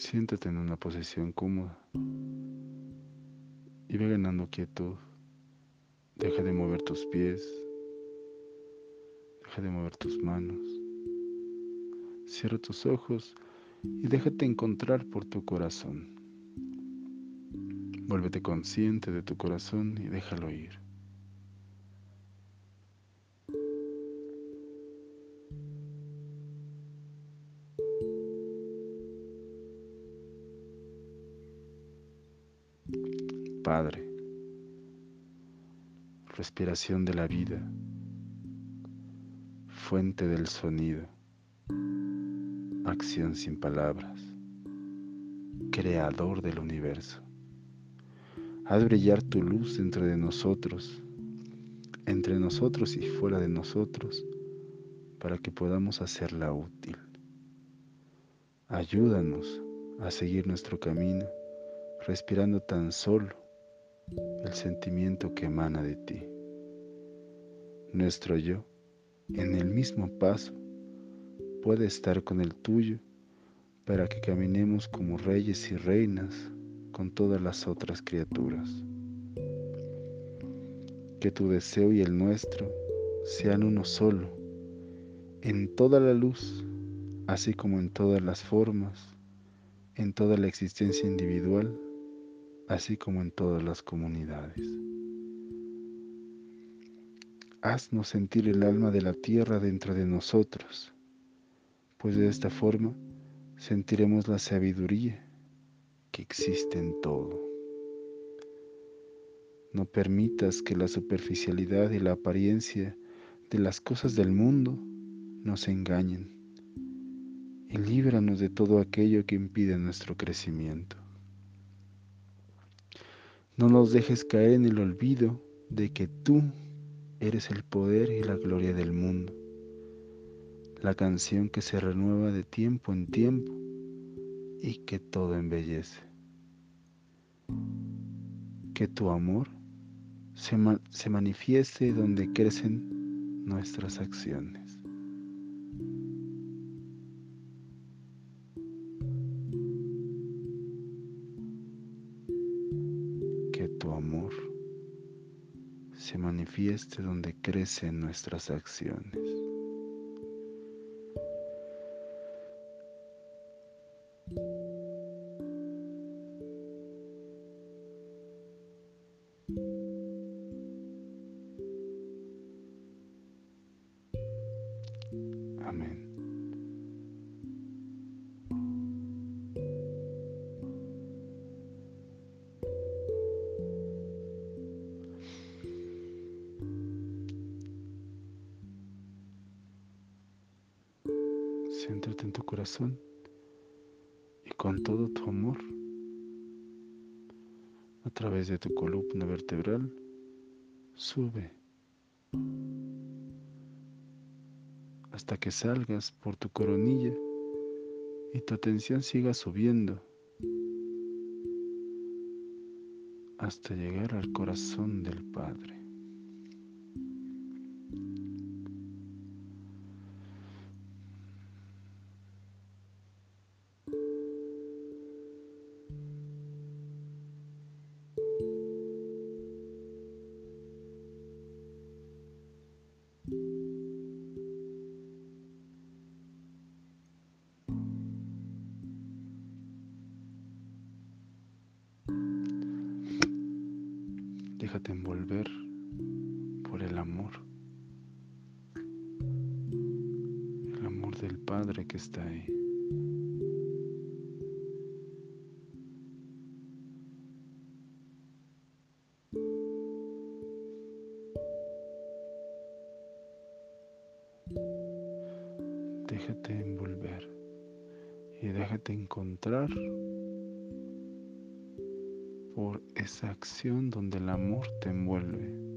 Siéntate en una posición cómoda y ve ganando quietud. Deja de mover tus pies, deja de mover tus manos. Cierra tus ojos y déjate encontrar por tu corazón. Vuélvete consciente de tu corazón y déjalo ir. Respiración de la vida, fuente del sonido, acción sin palabras, creador del universo. Haz brillar tu luz dentro de nosotros, entre nosotros y fuera de nosotros, para que podamos hacerla útil. Ayúdanos a seguir nuestro camino, respirando tan solo el sentimiento que emana de ti. Nuestro yo, en el mismo paso, puede estar con el tuyo para que caminemos como reyes y reinas con todas las otras criaturas. Que tu deseo y el nuestro sean uno solo, en toda la luz, así como en todas las formas, en toda la existencia individual así como en todas las comunidades. Haznos sentir el alma de la tierra dentro de nosotros, pues de esta forma sentiremos la sabiduría que existe en todo. No permitas que la superficialidad y la apariencia de las cosas del mundo nos engañen y líbranos de todo aquello que impide nuestro crecimiento. No nos dejes caer en el olvido de que tú eres el poder y la gloria del mundo, la canción que se renueva de tiempo en tiempo y que todo embellece. Que tu amor se, se manifieste donde crecen nuestras acciones. Manifieste donde crecen nuestras acciones. Céntrate y con todo tu amor a través de tu columna vertebral sube hasta que salgas por tu coronilla y tu atención siga subiendo hasta llegar al corazón del Padre. El amor. El amor del Padre que está ahí. Déjate envolver y déjate encontrar por esa acción donde el amor te envuelve.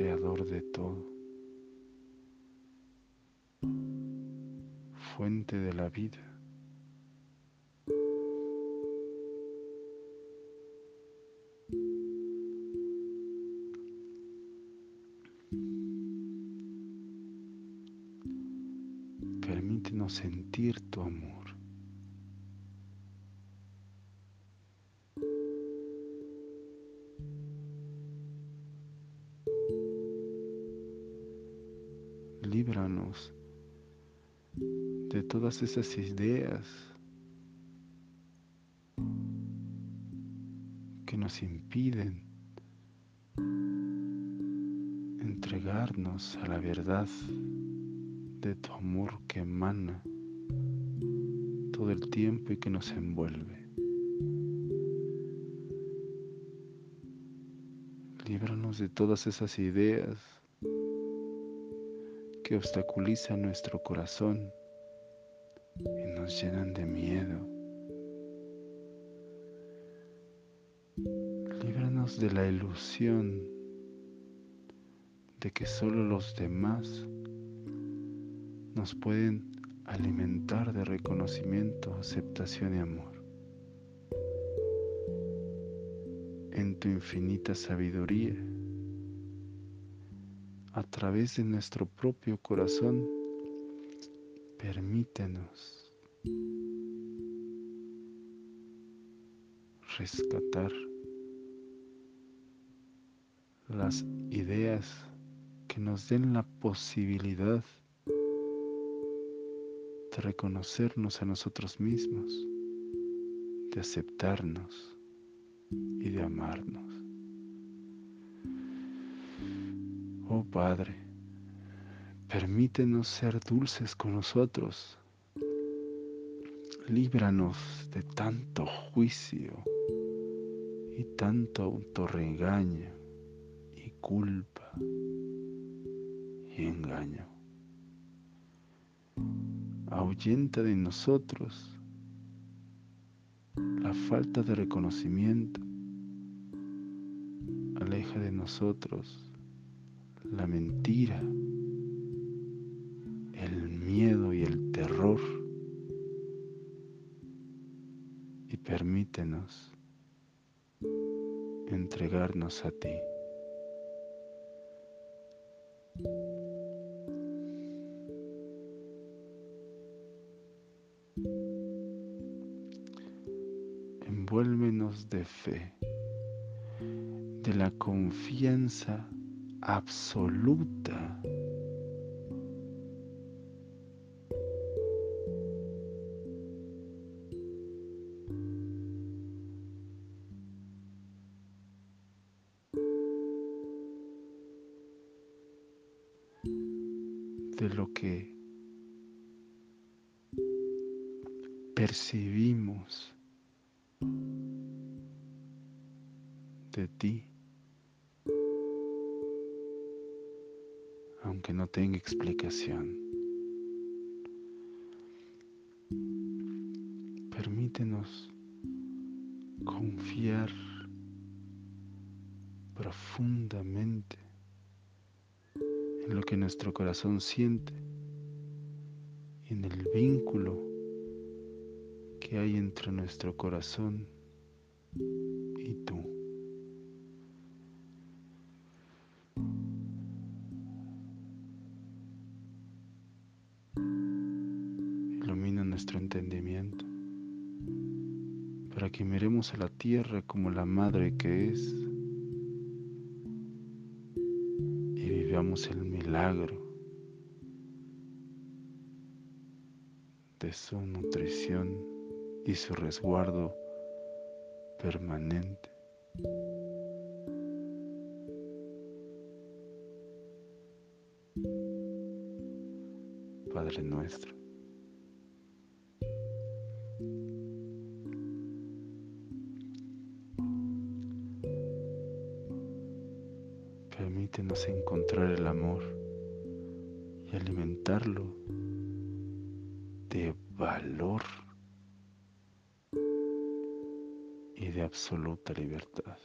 Creador de todo, fuente de la vida. Permítenos sentir tu amor. De todas esas ideas que nos impiden entregarnos a la verdad de tu amor que emana todo el tiempo y que nos envuelve. Líbranos de todas esas ideas que obstaculizan nuestro corazón y nos llenan de miedo. Líbranos de la ilusión de que solo los demás nos pueden alimentar de reconocimiento, aceptación y amor. En tu infinita sabiduría, a través de nuestro propio corazón, permítenos rescatar las ideas que nos den la posibilidad de reconocernos a nosotros mismos, de aceptarnos y de amarnos. Oh Padre, permítenos ser dulces con nosotros. Líbranos de tanto juicio y tanto autorregaño y culpa y engaño. Ahuyenta de nosotros la falta de reconocimiento. Aleja de nosotros la mentira, el miedo y el terror y permítenos entregarnos a ti. Envuélvenos de fe, de la confianza absoluta. de lo que percibimos de ti. Aunque no tenga explicación. Permítenos confiar profundamente en lo que nuestro corazón siente, en el vínculo que hay entre nuestro corazón miremos a la tierra como la madre que es y vivamos el milagro de su nutrición y su resguardo permanente. Padre nuestro. permítenos encontrar el amor y alimentarlo de valor y de absoluta libertad.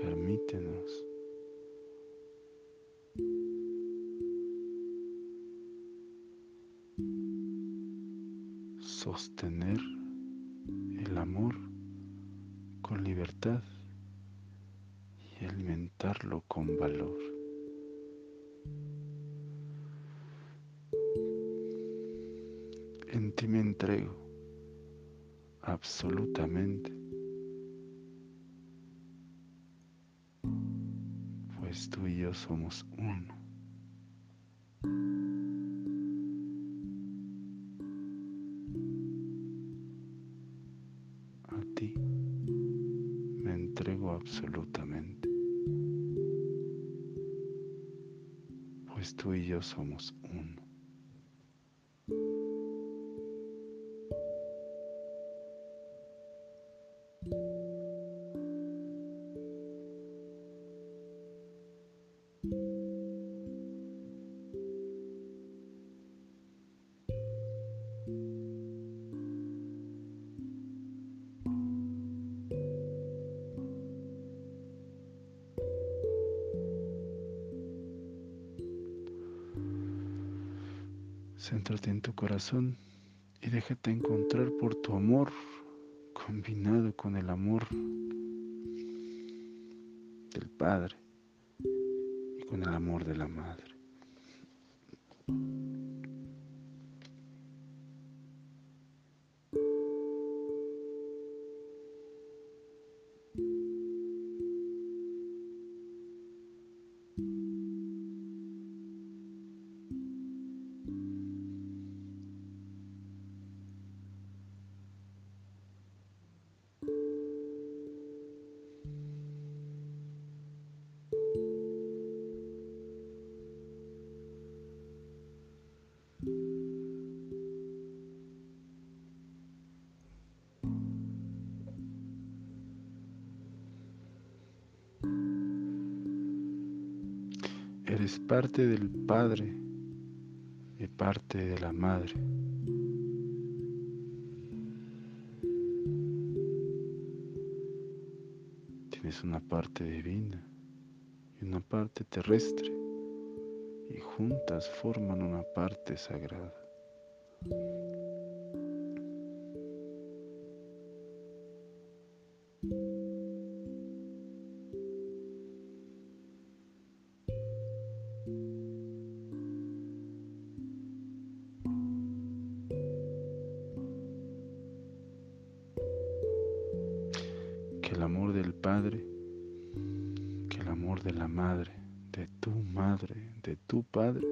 Permítenos sostener el amor con libertad y alimentarlo con valor. En ti me entrego absolutamente, pues tú y yo somos uno. Pues tú y yo somos uno. Céntrate en tu corazón y déjate encontrar por tu amor combinado con el amor del Padre y con el amor de la Madre. Eres parte del Padre y parte de la Madre. Tienes una parte divina y una parte terrestre y juntas forman una parte sagrada. Que el amor del Padre, que el amor de la Madre, de tu Madre, de tu Padre,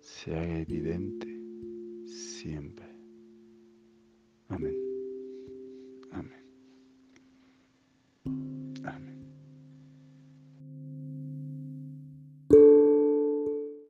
se haga evidente siempre.